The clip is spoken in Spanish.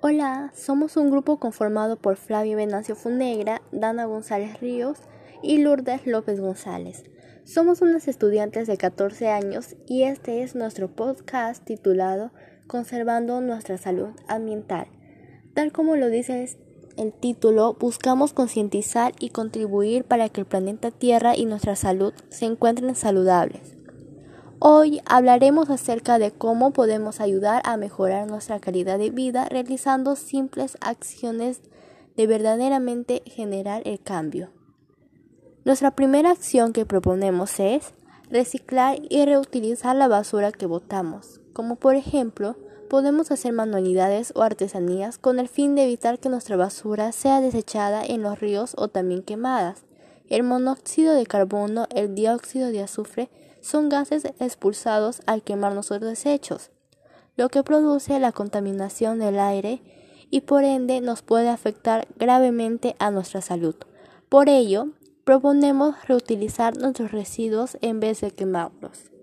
Hola, somos un grupo conformado por Flavio Venancio Funegra, Dana González Ríos y Lourdes López González. Somos unas estudiantes de 14 años y este es nuestro podcast titulado Conservando nuestra salud ambiental. Tal como lo dice el título, buscamos concientizar y contribuir para que el planeta Tierra y nuestra salud se encuentren saludables. Hoy hablaremos acerca de cómo podemos ayudar a mejorar nuestra calidad de vida realizando simples acciones de verdaderamente generar el cambio. Nuestra primera acción que proponemos es reciclar y reutilizar la basura que botamos, como por ejemplo podemos hacer manualidades o artesanías con el fin de evitar que nuestra basura sea desechada en los ríos o también quemadas. El monóxido de carbono, el dióxido de azufre son gases expulsados al quemar nuestros desechos, lo que produce la contaminación del aire y por ende nos puede afectar gravemente a nuestra salud. Por ello, proponemos reutilizar nuestros residuos en vez de quemarlos.